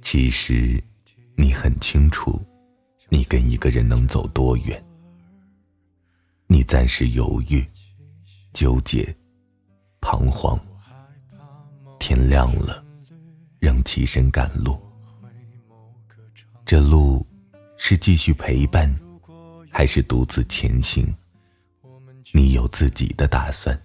其实，你很清楚，你跟一个人能走多远。你暂时犹豫、纠结、彷徨，天亮了，仍起身赶路。这路是继续陪伴，还是独自前行？你有自己的打算。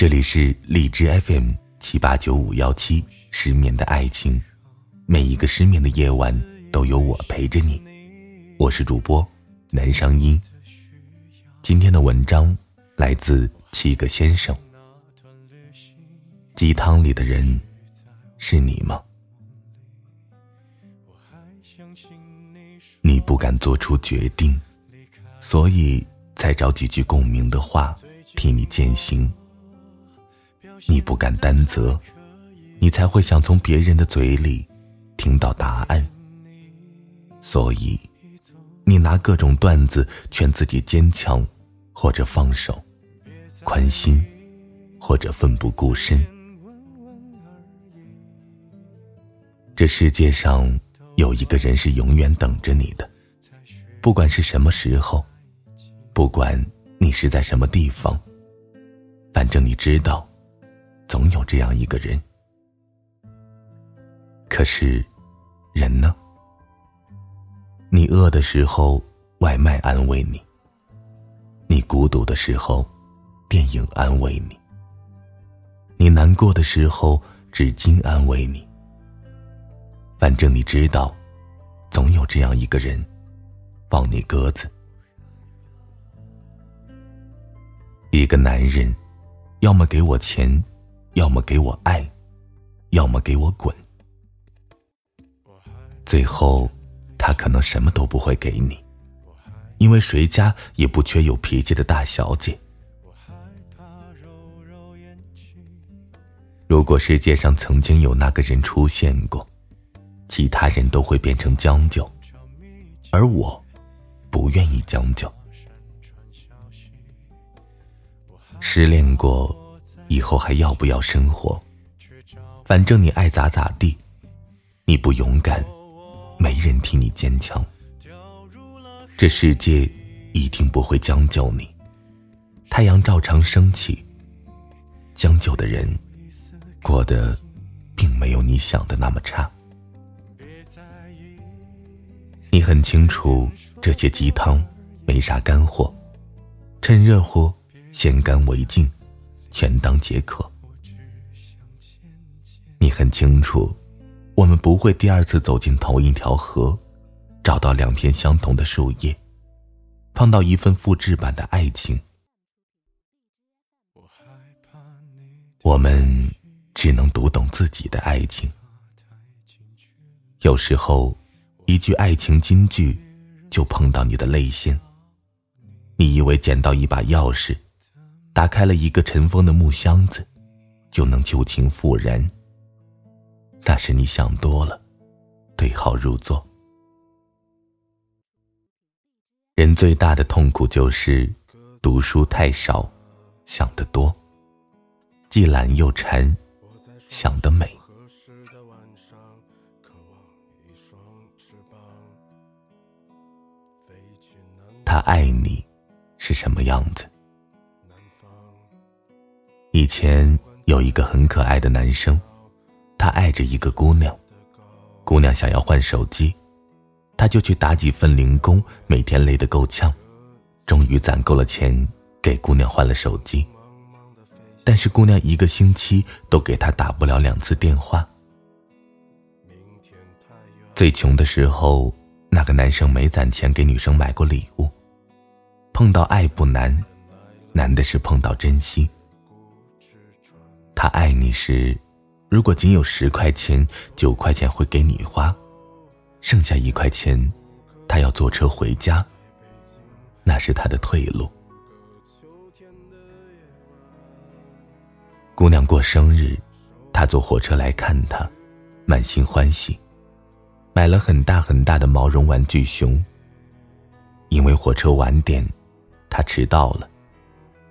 这里是荔枝 FM 七八九五幺七，失眠的爱情，每一个失眠的夜晚都有我陪着你。我是主播南商英。今天的文章来自七个先生。鸡汤里的人是你吗？你不敢做出决定，所以才找几句共鸣的话替你践行。你不敢担责，你才会想从别人的嘴里听到答案。所以，你拿各种段子劝自己坚强，或者放手，宽心，或者奋不顾身。这世界上有一个人是永远等着你的，不管是什么时候，不管你是在什么地方，反正你知道。总有这样一个人，可是，人呢？你饿的时候，外卖安慰你；你孤独的时候，电影安慰你；你难过的时候，纸巾安慰你。反正你知道，总有这样一个人，放你鸽子。一个男人，要么给我钱。要么给我爱，要么给我滚。最后，他可能什么都不会给你，因为谁家也不缺有脾气的大小姐。如果世界上曾经有那个人出现过，其他人都会变成将就，而我，不愿意将就。失恋过。以后还要不要生活？反正你爱咋咋地，你不勇敢，没人替你坚强。这世界一定不会将就你，太阳照常升起。将就的人，过得并没有你想的那么差。你很清楚，这些鸡汤没啥干货，趁热乎，先干为敬。全当解渴。你很清楚，我们不会第二次走进同一条河，找到两片相同的树叶，碰到一份复制版的爱情。我们只能读懂自己的爱情。有时候，一句爱情金句，就碰到你的泪腺。你以为捡到一把钥匙。打开了一个尘封的木箱子，就能旧情复燃。那是你想多了，对号入座。人最大的痛苦就是读书太少，想得多，既懒又馋，想得美。他爱你，是什么样子？以前有一个很可爱的男生，他爱着一个姑娘，姑娘想要换手机，他就去打几份零工，每天累得够呛，终于攒够了钱给姑娘换了手机。但是姑娘一个星期都给他打不了两次电话。最穷的时候，那个男生没攒钱给女生买过礼物。碰到爱不难，难的是碰到珍惜。他爱你时，如果仅有十块钱，九块钱会给你花，剩下一块钱，他要坐车回家。那是他的退路。姑娘过生日，他坐火车来看她，满心欢喜，买了很大很大的毛绒玩具熊。因为火车晚点，他迟到了，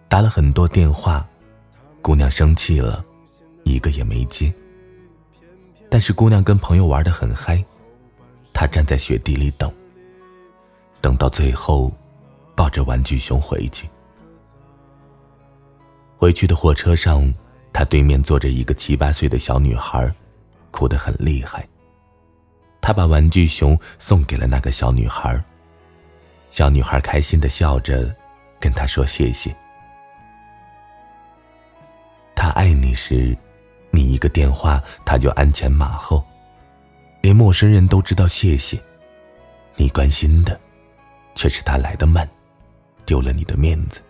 打了很多电话，姑娘生气了，一个也没接。但是姑娘跟朋友玩的很嗨，他站在雪地里等，等到最后，抱着玩具熊回去。回去的火车上，他对面坐着一个七八岁的小女孩，哭得很厉害。他把玩具熊送给了那个小女孩。小女孩开心的笑着，跟他说谢谢。爱你时，你一个电话他就鞍前马后，连陌生人都知道谢谢。你关心的，却是他来的慢，丢了你的面子。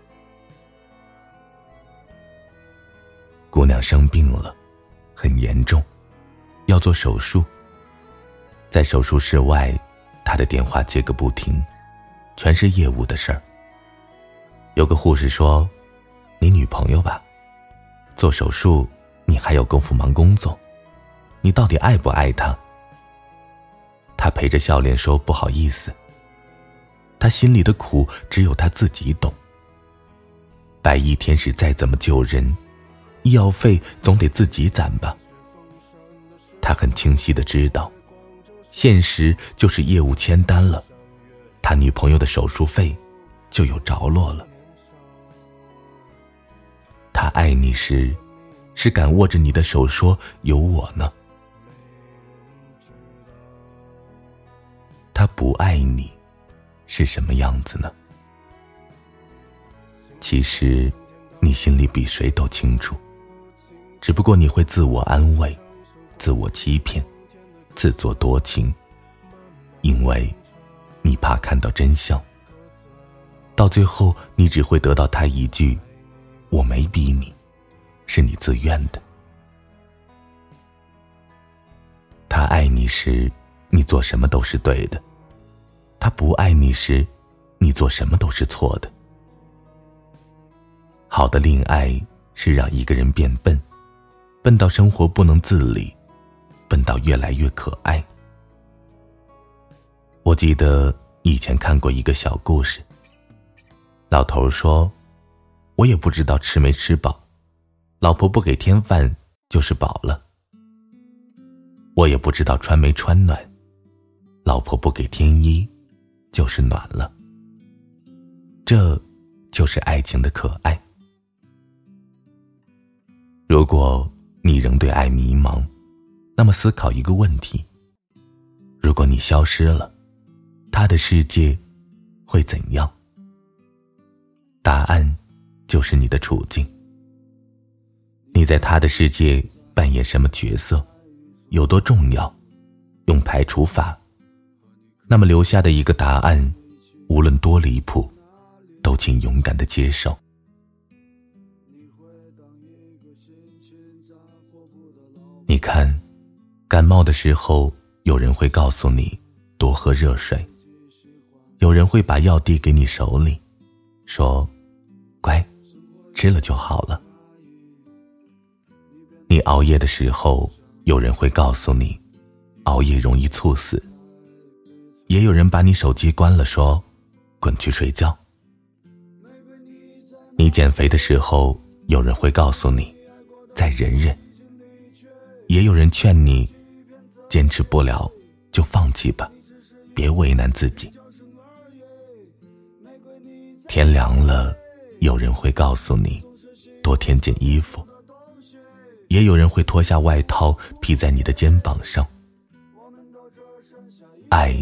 姑娘生病了，很严重，要做手术。在手术室外，他的电话接个不停，全是业务的事儿。有个护士说：“你女朋友吧？做手术你还有功夫忙工作，你到底爱不爱她？”他陪着笑脸说：“不好意思。”他心里的苦只有他自己懂。白衣天使再怎么救人，医药费总得自己攒吧。他很清晰的知道。现实就是业务签单了，他女朋友的手术费就有着落了。他爱你时，是敢握着你的手说有我呢；他不爱你，是什么样子呢？其实，你心里比谁都清楚，只不过你会自我安慰，自我欺骗。自作多情，因为，你怕看到真相。到最后，你只会得到他一句：“我没逼你，是你自愿的。”他爱你时，你做什么都是对的；他不爱你时，你做什么都是错的。好的恋爱是让一个人变笨，笨到生活不能自理。笨到越来越可爱。我记得以前看过一个小故事。老头说：“我也不知道吃没吃饱，老婆不给添饭就是饱了。我也不知道穿没穿暖，老婆不给添衣就是暖了。这，就是爱情的可爱。如果你仍对爱迷茫。”那么，思考一个问题：如果你消失了，他的世界会怎样？答案就是你的处境。你在他的世界扮演什么角色，有多重要？用排除法，那么留下的一个答案，无论多离谱，都请勇敢的接受。你看。感冒的时候，有人会告诉你多喝热水。有人会把药递给你手里，说：“乖，吃了就好了。”你熬夜的时候，有人会告诉你，熬夜容易猝死。也有人把你手机关了，说：“滚去睡觉。”你减肥的时候，有人会告诉你，再忍忍。也有人劝你。坚持不了，就放弃吧，别为难自己。天凉了，有人会告诉你多添件衣服，也有人会脱下外套披在你的肩膀上。爱，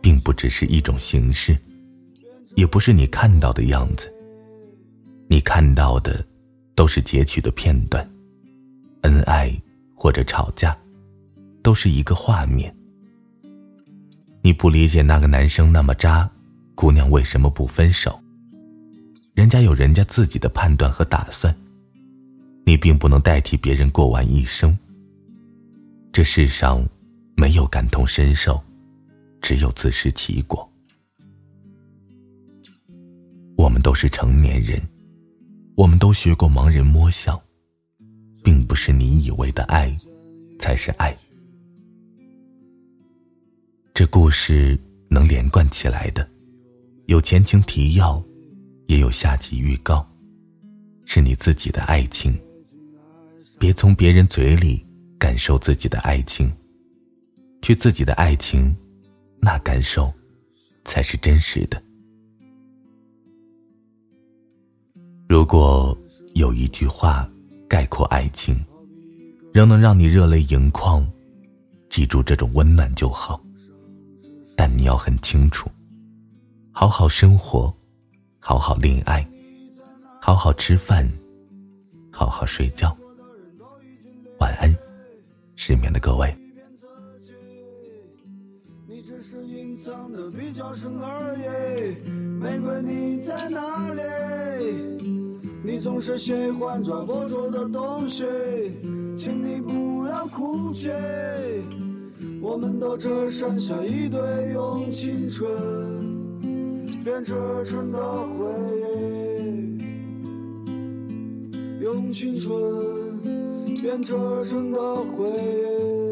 并不只是一种形式，也不是你看到的样子。你看到的，都是截取的片段，恩爱或者吵架。都是一个画面。你不理解那个男生那么渣，姑娘为什么不分手？人家有人家自己的判断和打算，你并不能代替别人过完一生。这世上没有感同身受，只有自食其果。我们都是成年人，我们都学过盲人摸象，并不是你以为的爱，才是爱。这故事能连贯起来的，有前情提要，也有下集预告，是你自己的爱情。别从别人嘴里感受自己的爱情，去自己的爱情，那感受才是真实的。如果有一句话概括爱情，仍能让你热泪盈眶，记住这种温暖就好。但你要很清楚，好好生活，好好恋爱，好好吃饭，好好睡觉。晚安，失眠的各位。你只是隐藏的比较深而已，玫瑰你在哪里？你总是喜欢抓不住的东西，请你不要哭泣。我们都只剩下一堆用青春编织成的回忆，用青春编织成的回忆。